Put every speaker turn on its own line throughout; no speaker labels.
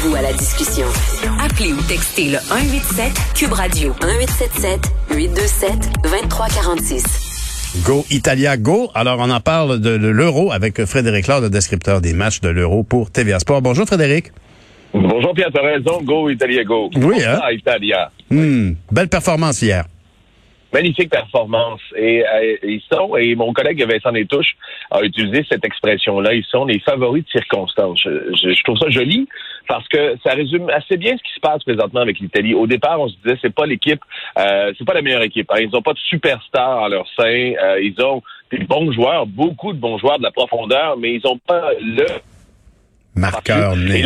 Joignez-vous à la discussion. Appelez ou textez le 187 Cube Radio 1877 827 2346.
Go Italia Go. Alors, on en parle de, l'euro avec Frédéric Laure, le descripteur des matchs de l'euro pour TVA Sport. Bonjour Frédéric.
Bonjour Pierre, t'as raison. Go Italia Go.
Oui, hein?
Italia.
Hmm, belle performance hier
magnifique performance. Et euh, ils sont, et mon collègue Vincent Détouche a utilisé cette expression-là, ils sont les favoris de circonstance. Je, trouve ça joli parce que ça résume assez bien ce qui se passe présentement avec l'Italie. Au départ, on se disait c'est pas l'équipe, euh, c'est pas la meilleure équipe. Hein. Ils n'ont pas de superstars à leur sein. Euh, ils ont des bons joueurs, beaucoup de bons joueurs de la profondeur, mais ils n'ont pas le
Marqueur né.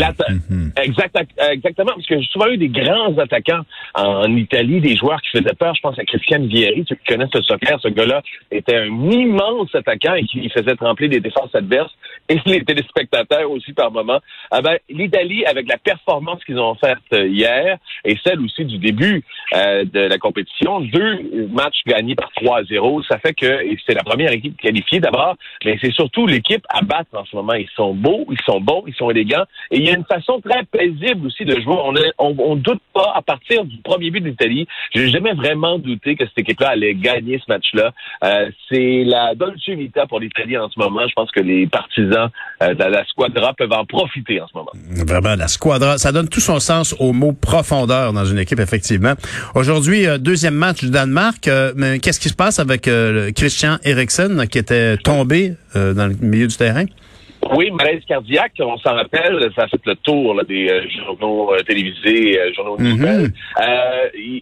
Mhm. exactement, parce que j'ai souvent eu des grands attaquants en Italie, des joueurs qui faisaient peur. Je pense à Christian Vieri, ceux qui connaissent le soccer. Ce gars-là était un immense attaquant et qui faisait trembler des défenses adverses et les téléspectateurs aussi par moment. Ah ben, L'Italie, avec la performance qu'ils ont faite euh, hier et celle aussi du début euh, de la compétition, deux matchs gagnés par 3-0, ça fait que c'est la première équipe qualifiée d'abord, mais c'est surtout l'équipe à battre en ce moment. Ils sont beaux, ils sont bons, ils sont élégants et il y a une façon très paisible aussi de jouer. On, on, doute pas à partir du premier but d'Italie. J'ai jamais vraiment douté que cette équipe-là allait gagner ce match-là. Euh, c'est la dolce vita pour l'Italie en ce moment. Je pense que les partisans euh, la squadra peuvent en profiter en ce moment.
Vraiment, la squadra, ça donne tout son sens au mot profondeur dans une équipe, effectivement. Aujourd'hui, euh, deuxième match du Danemark. Mais qu'est-ce qui se passe avec Christian Eriksen qui était tombé dans le milieu du terrain?
Oui, malaise cardiaque, on s'en rappelle, ça a fait le tour des euh, journaux euh, télévisés, euh, journaux mm -hmm.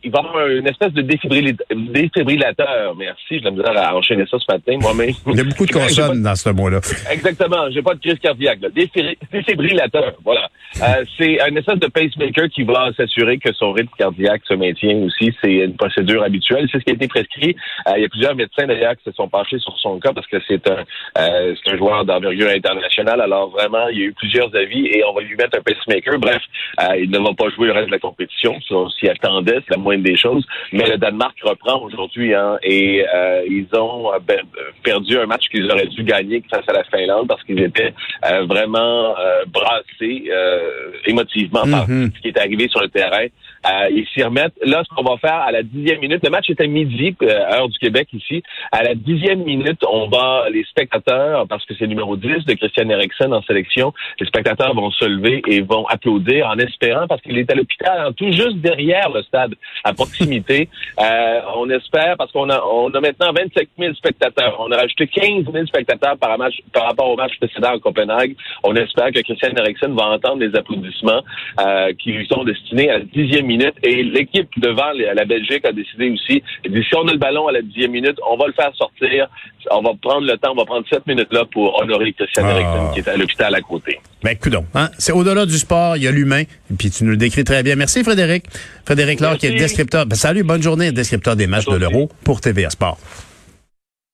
il, va y avoir une espèce de défibrillateur. Merci, je me à enchaîner ça ce matin moi-même.
Il y a beaucoup de consonnes dans ce mot-là.
Exactement, j'ai pas de crise cardiaque. Défibrillateur, voilà. C'est un espèce de pacemaker qui va s'assurer que son rythme cardiaque se maintient aussi. C'est une procédure habituelle. C'est ce qui a été prescrit. il y a plusieurs médecins d'ailleurs qui se sont penchés sur son cas parce que c'est un, un joueur d'envergure internationale alors vraiment, il y a eu plusieurs avis et on va lui mettre un pacemaker. Bref, euh, il ne va pas jouer le reste de la compétition. on s'y c'est la moindre des choses. Mais le Danemark reprend aujourd'hui hein, et euh, ils ont euh, ben, perdu un match qu'ils auraient dû gagner face à la Finlande parce qu'ils étaient vraiment brassés émotivement par mm-hmm. ce qui est arrivé sur le terrain. ils s'y remettent. Là, ce qu'on va faire à la dixième minute, le match est à midi, heure du Québec ici. À la dixième minute, on va les spectateurs, parce que c'est numéro 10 de Christian Eriksen en sélection, les spectateurs vont se lever et vont applaudir en espérant, parce qu'il est à l'hôpital, hein, tout juste derrière le stade, à proximité. euh, on espère, parce qu'on a, on a maintenant 25 000 spectateurs. On a rajouté 15 000 spectateurs par, match, par rapport au match précédent à Copenhague. On espère que Christian Eriksen va entendre les applaudissements euh, qui lui sont destinés à la dixième minute. Et l'équipe devant la Belgique a décidé aussi, dit, si on a le ballon à la dixième minute, on va le faire sortir. On va prendre le temps, on va prendre sept minutes là pour honorer Christian Eriksen. Ah. qui est à l'hôpital à côté.
Ben, coudon, hein? C'est au-delà du sport, il y a l'humain, puis tu nous le décris très bien. Merci, Frédéric. Frédéric Laure, qui est descripteur. Ben, salut, bonne journée, descripteur des matchs de l'Euro pour TVA Sport.